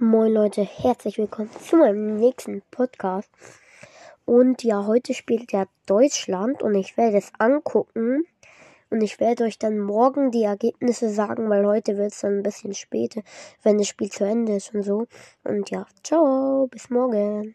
Moin Leute, herzlich willkommen zu meinem nächsten Podcast. Und ja, heute spielt ja Deutschland und ich werde es angucken. Und ich werde euch dann morgen die Ergebnisse sagen, weil heute wird es dann ein bisschen später, wenn das Spiel zu Ende ist und so. Und ja, ciao, bis morgen.